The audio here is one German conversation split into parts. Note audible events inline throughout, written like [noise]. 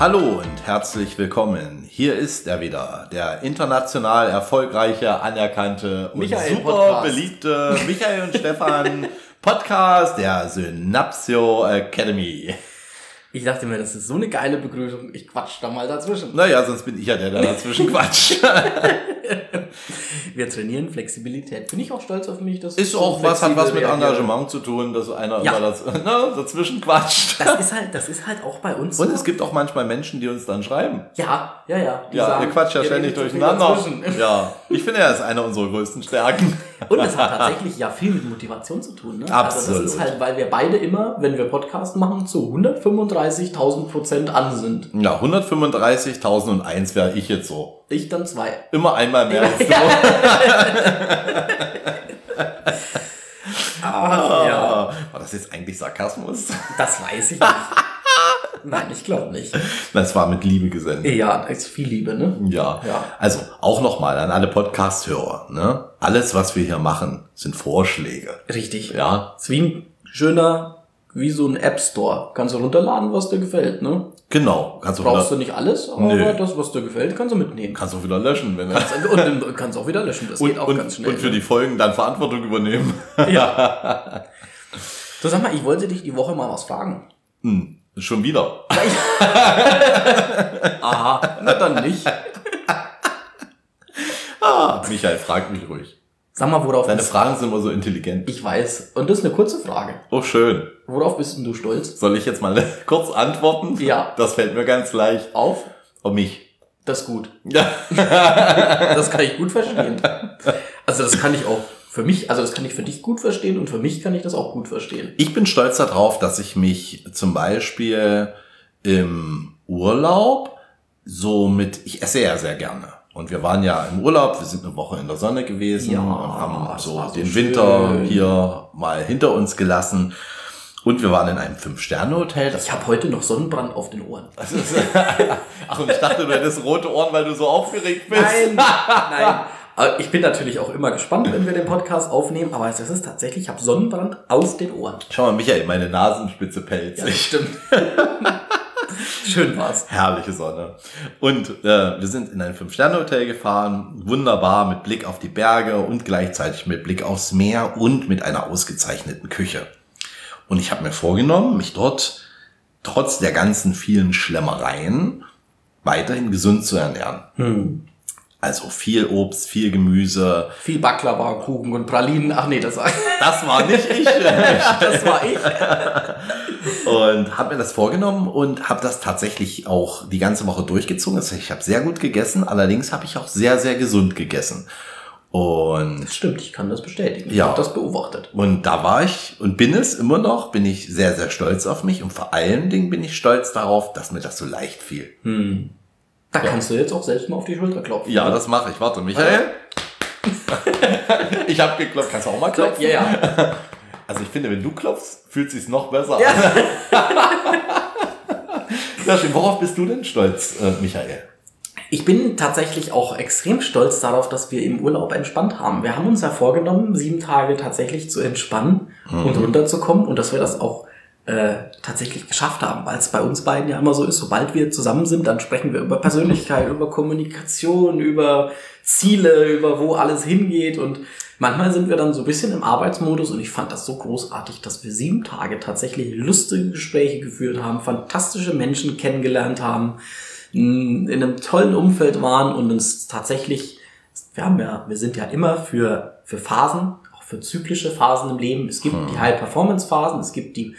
Hallo und herzlich willkommen. Hier ist er wieder, der international erfolgreiche, anerkannte und Michael super Podcast. beliebte Michael und Stefan [laughs] Podcast der Synapsio Academy. Ich dachte mir, das ist so eine geile Begrüßung. Ich quatsch da mal dazwischen. Naja, sonst bin ich ja der, der dazwischen [laughs] quatscht. [laughs] Wir trainieren Flexibilität. Bin ich auch stolz auf mich. Dass Ist so auch was, hat was mit. Engagement zu tun, dass einer Ja. immer das, [laughs] ne, dazwischen quatscht. Das ist halt, das ist halt auch bei uns. Und so. es gibt auch manchmal Menschen, die uns dann schreiben. ja, ja, ja. Ja, sagen, ihr quatscht ja ständig durcheinander. Ja, ich finde, er ist eine unserer größten Stärken. Und es hat tatsächlich ja viel mit Motivation zu tun. Ne? Also Absolut. das ist halt, weil wir beide immer, wenn wir Podcast machen, zu 135.000 Prozent an sind. Ja, 135.001 wäre ich jetzt so. Ich dann zwei. Immer einmal mehr als [laughs] du. Ah, ja. War das jetzt eigentlich Sarkasmus? Das weiß ich nicht. Nein, ich glaube nicht. [laughs] Das war mit Liebe gesendet. Ja, da ist viel Liebe, ne? Ja. Ja. Also auch nochmal an alle Podcast-Hörer. Ne? Alles, was wir hier machen, sind Vorschläge. Richtig. Ja, Ist wie ein schöner, wie so ein App Store. Kannst du runterladen, was dir gefällt, ne? genau. Kannst du, Brauchst du nicht alles, aber Nö. das, was dir gefällt, kannst du mitnehmen. kannst du wieder löschen. Wenn Und dann kannst du auch wieder löschen. Das und, geht auch und, ganz schnell. und für die Folgen dann Verantwortung übernehmen. ne? ja. [laughs] So, sag mal, ich wollte dich die Woche mal was fragen. Hm, schon wieder. [laughs] Aha, na dann nicht. Ah, Michael, frag mich ruhig. Sag mal, worauf Deine bist Fragen sind immer so intelligent. Ich weiß. Und das ist eine kurze Frage. Oh, schön. Worauf bist denn du stolz? Soll ich jetzt mal [laughs] kurz antworten? Ja. Das fällt mir ganz leicht. Auf? Um mich. Das ist gut. Ja. [laughs] Das kann ich gut verstehen. Also das kann ich auch für mich, also das kann ich für dich gut verstehen und für mich kann ich das auch gut verstehen. Ich bin stolz darauf, dass ich mich zum Beispiel im Urlaub so mit, ich esse ja sehr gerne. Und wir waren ja im Urlaub, wir sind eine Woche in der Sonne gewesen Ja, und haben so so den schön. Winter hier mal hinter uns gelassen. Und wir waren in einem Fünf-Sterne-Hotel. Ich habe heute noch Sonnenbrand auf den Ohren. [laughs] Ach, und ich dachte, du hättest rote Ohren, weil du so aufgeregt bist. Nein, nein. [laughs] Aber Ich bin natürlich auch immer gespannt, wenn wir den Podcast aufnehmen, aber es ist tatsächlich, ich habe Sonnenbrand auf den Ohren. Schau mal, Michael, meine Nasenspitze pelzt. Ja, stimmt. [laughs] Schön war's. Herrliche Sonne. Und äh, wir sind in ein Fünf-Sterne-Hotel gefahren, wunderbar mit Blick auf die Berge und gleichzeitig mit Blick aufs Meer und mit einer ausgezeichneten Küche. Und ich habe mir vorgenommen, mich dort trotz der ganzen vielen Schlemmereien weiterhin gesund zu ernähren. Hm. Also viel Obst, viel Gemüse. Viel Baklava, Kuchen und Pralinen. Ach nee, das war, [laughs] Das war nicht ich. [laughs] das war ich. [laughs] und habe mir das vorgenommen und habe das tatsächlich auch die ganze Woche durchgezogen. Das heißt, ich habe sehr gut gegessen, allerdings habe ich auch sehr, sehr gesund gegessen. Und, Das stimmt, ich kann das bestätigen. Ich Ja. habe das beobachtet. und da war ich und bin es immer noch, bin ich sehr, sehr stolz auf mich und vor allen Dingen bin ich stolz darauf, dass mir das so leicht fiel. Hm. Da kannst du jetzt auch selbst mal auf die Schulter klopfen. Ja, das mache ich. Warte, Michael. [laughs] ich habe geklopft. Kannst du auch mal klopfen? Ja, ja. [laughs] Also ich finde, wenn du klopfst, fühlt sich's noch besser Ja. [laughs] an. Sehr schön. Worauf bist du denn stolz, äh, Michael? Ich bin tatsächlich auch extrem stolz darauf, dass wir im Urlaub entspannt haben. Wir haben uns ja vorgenommen, sieben Tage tatsächlich zu entspannen und runterzukommen und dass wir das auch äh, tatsächlich geschafft haben, weil es bei uns beiden ja immer so ist, sobald wir zusammen sind, dann sprechen wir über Persönlichkeit, über Kommunikation, über Ziele, über wo alles hingeht und manchmal sind wir dann so ein bisschen im Arbeitsmodus und ich fand das so großartig, dass wir sieben Tage tatsächlich lustige Gespräche geführt haben, fantastische Menschen kennengelernt haben, in einem tollen Umfeld waren und uns tatsächlich, wir haben ja, wir sind ja immer für, für Phasen, auch für zyklische Phasen im Leben. Es gibt die High-Performance-Phasen, es gibt die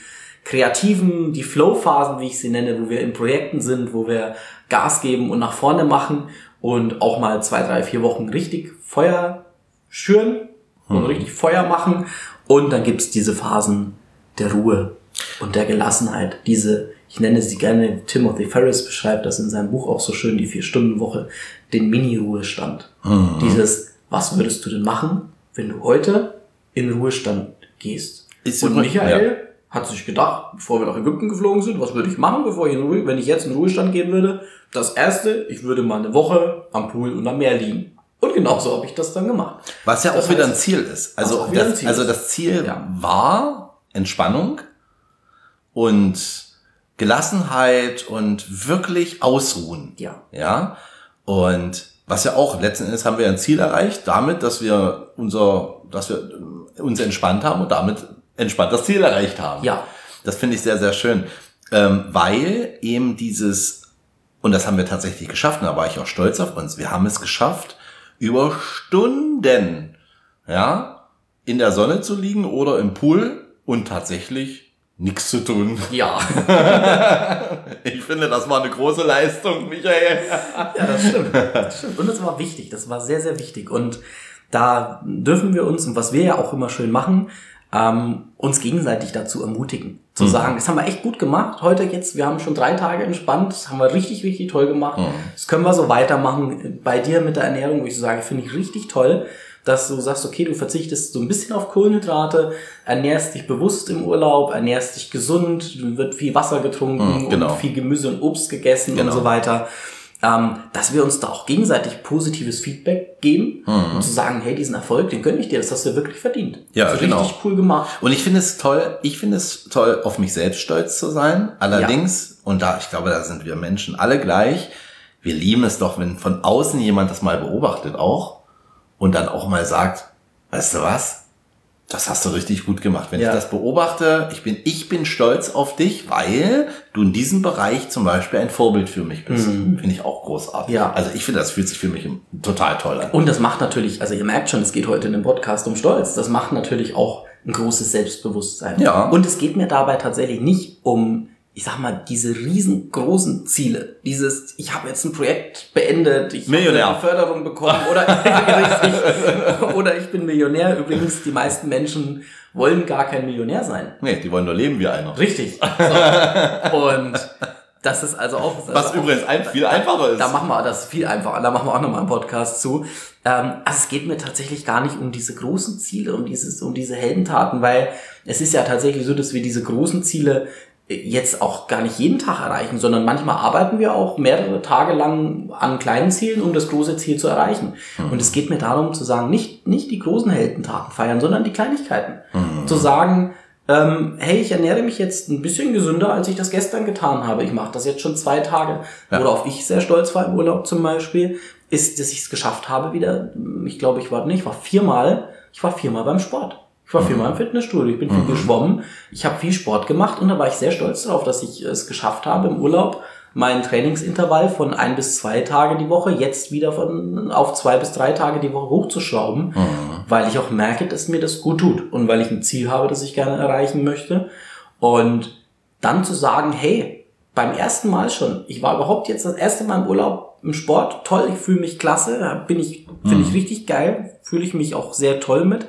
kreativen, die Flow-Phasen, wie ich sie nenne, wo wir in Projekten sind, wo wir Gas geben und nach vorne machen und auch mal zwei, drei, vier Wochen richtig Feuer schüren und richtig Feuer machen. Und dann gibt's diese Phasen der Ruhe und der Gelassenheit, diese ich nenne sie gerne, Timothy Ferris beschreibt das in seinem Buch auch so schön, die Vier-Stunden-Woche, den Mini-Ruhestand. Dieses, was würdest du denn machen, wenn du heute in Ruhestand gehst. Ist Und Michael hat sich gedacht, bevor wir nach Ägypten geflogen sind, was würde ich machen, bevor ich in Ruhe, wenn ich jetzt in Ruhestand gehen würde? Das erste, ich würde mal eine Woche am Pool und am Meer liegen. Und genauso habe ich das dann gemacht. Was ja Das auch wieder heißt- ein Ziel ist. Also, wieder ein das, Ziel also ist. das Ziel Ja. war Entspannung und Gelassenheit und wirklich ausruhen. Ja. Ja. Und was ja auch letzten Endes haben wir ein Ziel erreicht, damit, dass wir unser, dass wir uns entspannt haben und damit entspannt das Ziel erreicht haben. Ja. Das finde ich sehr, sehr schön. Ähm, weil eben dieses, und das haben wir tatsächlich geschafft, und da war ich auch stolz auf uns, wir haben es geschafft, über Stunden, ja, in der Sonne zu liegen oder im Pool und tatsächlich nichts zu tun. Ja. [laughs] Ich finde, das war eine große Leistung, Michael. Ja, das stimmt. das stimmt. Und das war wichtig, das war sehr, sehr wichtig. Und da dürfen wir uns, und was wir ja auch immer schön machen, ähm, uns gegenseitig dazu ermutigen. Zu sagen, das haben wir echt gut gemacht. Heute jetzt, wir haben schon drei Tage entspannt, das haben wir richtig, richtig toll gemacht. Das können wir so weitermachen. Bei dir mit der Ernährung, wo ich so sage, finde ich richtig toll, dass du sagst, okay, du verzichtest so ein bisschen auf Kohlenhydrate, ernährst dich bewusst im Urlaub, ernährst dich gesund, wird viel Wasser getrunken Mhm, genau. und viel Gemüse und Obst gegessen Genau. und so weiter ähm, dass wir uns da auch gegenseitig positives Feedback geben und zu sagen, hey, diesen Erfolg, den gönne ich dir, das hast du wirklich verdient. Mhm. Ja, das genau. richtig cool gemacht. Und ich finde es toll, ich finde es toll, auf mich selbst stolz zu sein. Allerdings, und da, ich glaube, da sind wir Menschen alle gleich, wir lieben es doch, wenn von außen jemand das mal beobachtet auch und dann auch mal sagt, weißt du was? Das hast du richtig gut gemacht. Wenn Ja. ich das beobachte, ich bin, ich bin stolz auf dich, weil du in diesem Bereich zum Beispiel ein Vorbild für mich bist. Finde ich auch großartig. Mhm. Ja. Also ich finde, das fühlt sich für mich total toll an. Und das macht natürlich, also ihr merkt schon, es geht heute in dem Podcast um Stolz. Das macht natürlich auch ein großes Selbstbewusstsein. Ja. Und es geht mir dabei tatsächlich nicht um, ich sag mal, diese riesengroßen Ziele. Dieses, ich habe jetzt ein Projekt beendet, ich Millionär. habe eine Förderung bekommen oder, [laughs] richtig, oder ich bin Millionär. Übrigens, die meisten Menschen wollen gar kein Millionär sein. Nee, die wollen nur leben wie einer. Richtig. [laughs] So. Und das ist also auch. Was also auch, übrigens ein, viel einfacher ist. Da machen wir das viel einfacher. Da machen wir auch nochmal einen Podcast zu. Ähm, also es geht mir tatsächlich gar nicht um diese großen Ziele, um dieses, um diese Heldentaten, weil es ist ja tatsächlich so, dass wir diese großen Ziele jetzt auch gar nicht jeden Tag erreichen, sondern manchmal arbeiten wir auch mehrere Tage lang an kleinen Zielen, um das große Ziel zu erreichen. Und es geht mir darum zu sagen, nicht, nicht die großen Heldentaten feiern, sondern die Kleinigkeiten. Zu sagen, ähm, hey, ich ernähre mich jetzt ein bisschen gesünder, als ich das gestern getan habe. Ich mache das jetzt schon zwei Tage. Ja. Worauf ich sehr stolz war im Urlaub zum Beispiel, ist, dass ich es geschafft habe wieder, ich glaube, ich war, nee, ich war viermal, ich war viermal beim Sport. Ich war viermal im Fitnessstudio, ich bin viel geschwommen, ich habe viel Sport gemacht und da war ich sehr stolz darauf, dass ich es geschafft habe im Urlaub, meinen Trainingsintervall von ein bis zwei Tage die Woche jetzt wieder von auf zwei bis drei Tage die Woche hochzuschrauben, weil ich auch merke, dass mir das gut tut und weil ich ein Ziel habe, das ich gerne erreichen möchte. Und dann zu sagen, hey, beim ersten Mal schon, ich war überhaupt jetzt das erste Mal im Urlaub im Sport, toll, ich fühle mich klasse, bin ich, finde ich richtig geil, fühle ich mich auch sehr toll mit.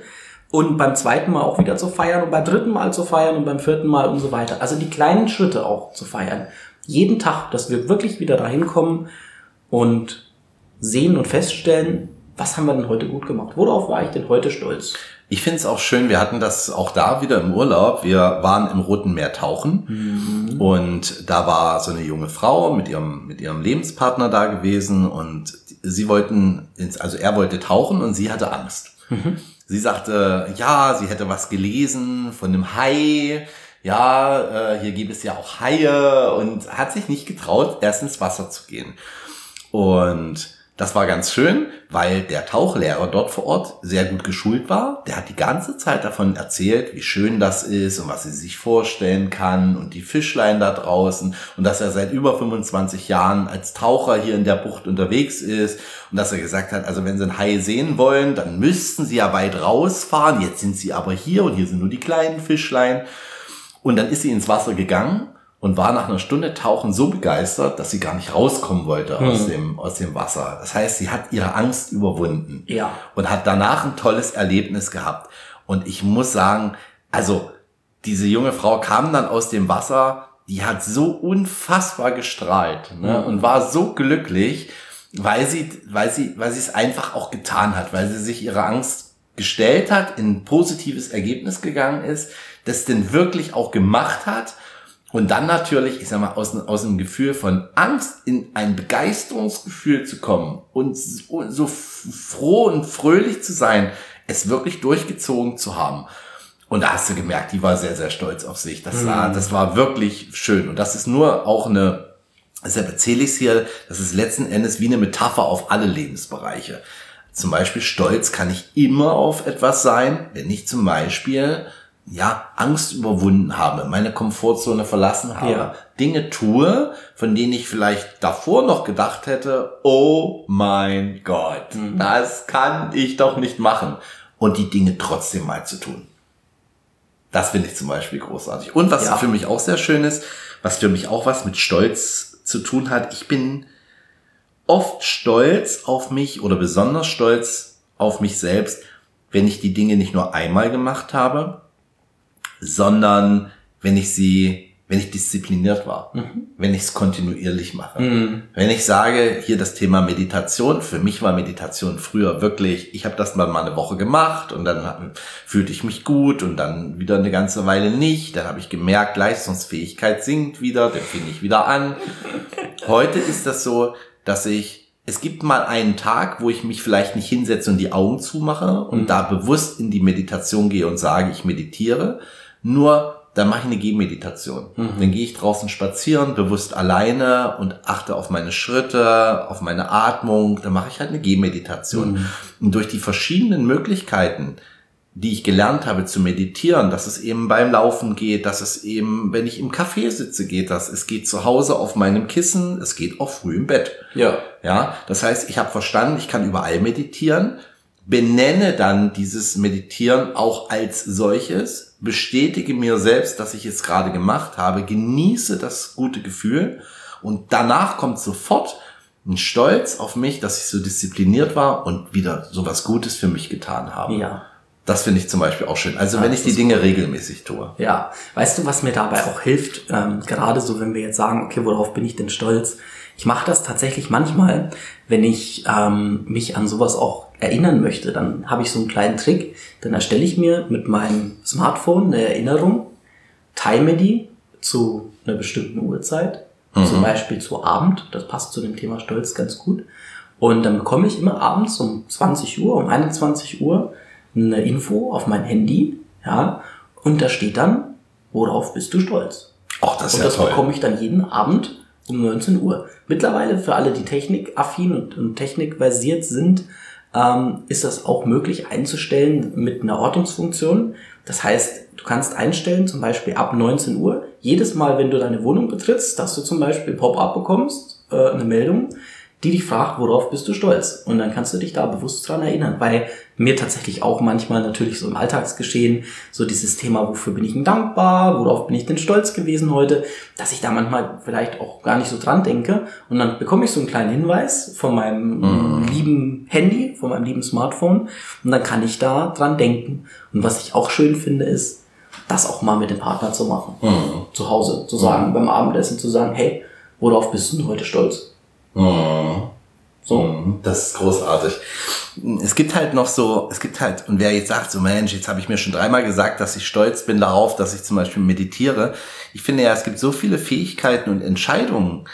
Und beim zweiten Mal auch wieder zu feiern und beim dritten Mal zu feiern und beim vierten Mal und so weiter. Also die kleinen Schritte auch zu feiern. Jeden Tag, dass wir wirklich wieder dahin kommen und sehen und feststellen, was haben wir denn heute gut gemacht? Worauf war ich denn heute stolz? Ich finde es auch schön, wir hatten das auch da wieder im Urlaub. Wir waren im Roten Meer tauchen und da war so eine junge Frau mit ihrem, mit ihrem Lebenspartner da gewesen und sie wollten, ins, also er wollte tauchen und sie hatte Angst. Sie sagte, ja, sie hätte was gelesen von einem Hai. Ja, äh, hier gibt es ja auch Haie und hat sich nicht getraut, erst ins Wasser zu gehen. Und das war ganz schön, weil der Tauchlehrer dort vor Ort sehr gut geschult war. Der hat die ganze Zeit davon erzählt, wie schön das ist und was sie sich vorstellen kann und die Fischlein da draußen und dass er seit über 25 Jahren als Taucher hier in der Bucht unterwegs ist und dass er gesagt hat, also wenn sie einen Hai sehen wollen, dann müssten sie ja weit rausfahren. Jetzt sind sie aber hier und hier sind nur die kleinen Fischlein. Und dann ist sie ins Wasser gegangen und war nach einer Stunde Tauchen so begeistert, dass sie gar nicht rauskommen wollte aus, dem, aus dem Wasser. Das heißt, sie hat ihre Angst überwunden Ja. und hat danach ein tolles Erlebnis gehabt. Und ich muss sagen, also diese junge Frau kam dann aus dem Wasser, die hat so unfassbar gestrahlt ne? und war so glücklich, weil sie, weil sie, weil sie es einfach auch getan hat, weil sie sich ihre Angst gestellt hat, in ein positives Ergebnis gegangen ist, das denn wirklich auch gemacht hat und dann natürlich, ich sag mal, aus, aus einem Gefühl von Angst in ein Begeisterungsgefühl zu kommen und so, so froh und fröhlich zu sein, es wirklich durchgezogen zu haben. Und da hast du gemerkt, die war sehr, sehr stolz auf sich. Das war, das war wirklich schön. Und das ist nur auch eine, deshalb erzähle ich es hier, das ist letzten Endes wie eine Metapher auf alle Lebensbereiche. Zum Beispiel stolz kann ich immer auf etwas sein, wenn ich zum Beispiel ja, Angst überwunden habe, meine Komfortzone verlassen habe, Ja. Dinge tue, von denen ich vielleicht davor noch gedacht hätte, oh mein Gott, das kann ich doch nicht machen. Und die Dinge trotzdem mal zu tun. Das finde ich zum Beispiel großartig. Und was Ja. für mich auch sehr schön ist, was für mich auch was mit Stolz zu tun hat, ich bin oft stolz auf mich oder besonders stolz auf mich selbst, wenn ich die Dinge nicht nur einmal gemacht habe, sondern wenn ich sie, wenn ich diszipliniert war, wenn ich es kontinuierlich mache. Wenn ich sage, hier das Thema Meditation, für mich war Meditation früher wirklich, ich habe das mal mal eine Woche gemacht und dann fühlte ich mich gut und dann wieder eine ganze Weile nicht. Dann habe ich gemerkt, Leistungsfähigkeit sinkt wieder, dann fing ich wieder an. [laughs] Heute ist das so, dass ich, es gibt mal einen Tag, wo ich mich vielleicht nicht hinsetze und die Augen zumache und da bewusst in die Meditation gehe und sage, ich meditiere. Nur, dann mache ich eine Gehmeditation. Dann gehe ich draußen spazieren, bewusst alleine und achte auf meine Schritte, auf meine Atmung. Dann mache ich halt eine Gehmeditation. Und durch die verschiedenen Möglichkeiten, die ich gelernt habe zu meditieren, dass es eben beim Laufen geht, dass es eben, wenn ich im Café sitze, geht das. Es geht zu Hause auf meinem Kissen, es geht auch früh im Bett. Ja. Ja, das heißt, ich habe verstanden, ich kann überall meditieren, benenne dann dieses Meditieren auch als solches, bestätige mir selbst, dass ich es gerade gemacht habe, genieße das gute Gefühl und danach kommt sofort ein Stolz auf mich, dass ich so diszipliniert war und wieder so was Gutes für mich getan habe. Ja. Das finde ich zum Beispiel auch schön. Also Ja, wenn ich die Dinge regelmäßig tue. Ja, weißt du, was mir dabei auch hilft? Ähm, gerade so, wenn wir jetzt sagen, okay, worauf bin ich denn stolz? Ich mache das tatsächlich manchmal, wenn ich ähm, mich an sowas auch erinnern möchte. Dann habe ich so einen kleinen Trick. Dann erstelle ich mir mit meinem Smartphone eine Erinnerung, time die zu einer bestimmten Uhrzeit, zum Beispiel zu Abend. Das passt zu dem Thema Stolz ganz gut. Und dann bekomme ich immer abends um 20 Uhr, um 21 Uhr eine Info auf mein Handy, ja, und da steht dann, worauf bist du stolz? Ach, das ist und ja das toll. bekomme ich dann jeden Abend um 19 Uhr. Mittlerweile für alle, die technikaffin und, und technikversiert sind, ähm, ist das auch möglich einzustellen mit einer Ortungsfunktion. Das heißt, du kannst einstellen, zum Beispiel ab 19 Uhr, jedes Mal, wenn du deine Wohnung betrittst, dass du zum Beispiel Pop-up bekommst, äh, eine Meldung, die dich fragt, worauf bist du stolz? Und dann kannst du dich da bewusst dran erinnern, weil mir tatsächlich auch manchmal natürlich so im Alltagsgeschehen so dieses Thema, wofür bin ich denn dankbar, worauf bin ich denn stolz gewesen heute, dass ich da manchmal vielleicht auch gar nicht so dran denke. Und dann bekomme ich so einen kleinen Hinweis von meinem lieben Handy, von meinem lieben Smartphone und dann kann ich da dran denken. Und was ich auch schön finde, ist, das auch mal mit dem Partner zu machen. Zu Hause, zu sagen, beim Abendessen zu sagen, hey, worauf bist du denn heute stolz? So. Das ist großartig. Es gibt halt noch so, es gibt halt, und wer jetzt sagt, so Mensch, jetzt habe ich mir schon dreimal gesagt, dass ich stolz bin darauf, dass ich zum Beispiel meditiere. Ich finde ja, es gibt so viele Fähigkeiten und Entscheidungen,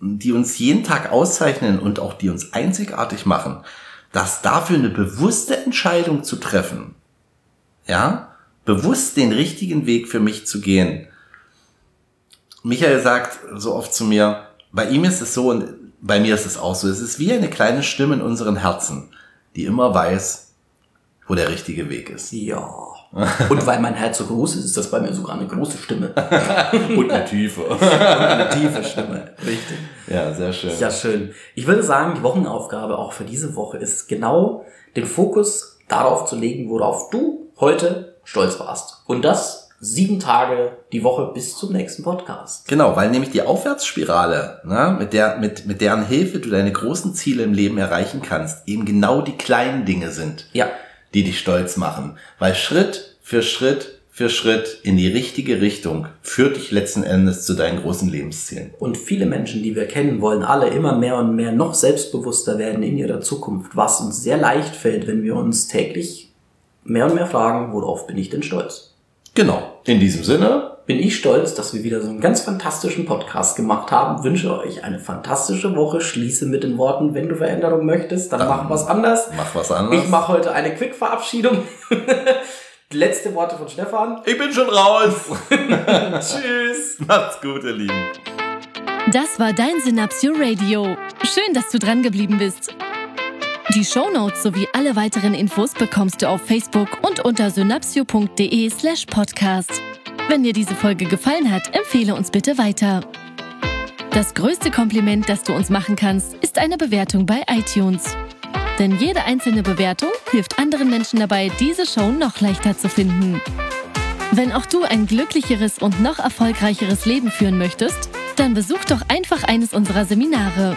die uns jeden Tag auszeichnen und auch die uns einzigartig machen, dass dafür eine bewusste Entscheidung zu treffen, ja, bewusst den richtigen Weg für mich zu gehen. Michael sagt so oft zu mir, bei ihm ist es so und bei mir ist es auch so, es ist wie eine kleine Stimme in unseren Herzen, die immer weiß, wo der richtige Weg ist. Ja. Und weil mein Herz so groß ist, ist das bei mir sogar eine große Stimme. [laughs] Und eine Tiefe. [laughs] Und eine tiefe Stimme. Richtig. Ja, sehr schön. Ja, schön. Ich würde sagen, die Wochenaufgabe auch für diese Woche ist genau den Fokus darauf zu legen, worauf du heute stolz warst. Und das sieben Tage die Woche bis zum nächsten Podcast. Genau, weil nämlich die Aufwärtsspirale, ne, mit, der, mit, mit deren Hilfe du deine großen Ziele im Leben erreichen kannst, eben genau die kleinen Dinge sind, Ja. die dich stolz machen. Weil Schritt für Schritt für Schritt in die richtige Richtung führt dich letzten Endes zu deinen großen Lebenszielen. Und viele Menschen, die wir kennen, wollen alle immer mehr und mehr noch selbstbewusster werden in ihrer Zukunft, was uns sehr leicht fällt, wenn wir uns täglich mehr und mehr fragen, worauf bin ich denn stolz? Genau. In diesem Sinne. Bin ich stolz, dass wir wieder so einen ganz fantastischen Podcast gemacht haben. Wünsche euch eine fantastische Woche. Schließe mit den Worten, wenn du Veränderung möchtest, dann, Dann mach was anders. Mach was anderes. Ich mache heute eine Quick-Verabschiedung. [laughs] Letzte Worte von Stefan. Ich bin schon raus. [laughs] Tschüss. [laughs] Macht's gut, ihr Lieben. Das war dein Synapsio Radio. Schön, dass du dran geblieben bist. Die Shownotes sowie alle weiteren Infos bekommst du auf Facebook und unter synapsio.de slash podcast. Wenn dir diese Folge gefallen hat, empfehle uns bitte weiter. Das größte Kompliment, das du uns machen kannst, ist eine Bewertung bei iTunes. Denn jede einzelne Bewertung hilft anderen Menschen dabei, diese Show noch leichter zu finden. Wenn auch du ein glücklicheres und noch erfolgreicheres Leben führen möchtest, dann besuch doch einfach eines unserer Seminare.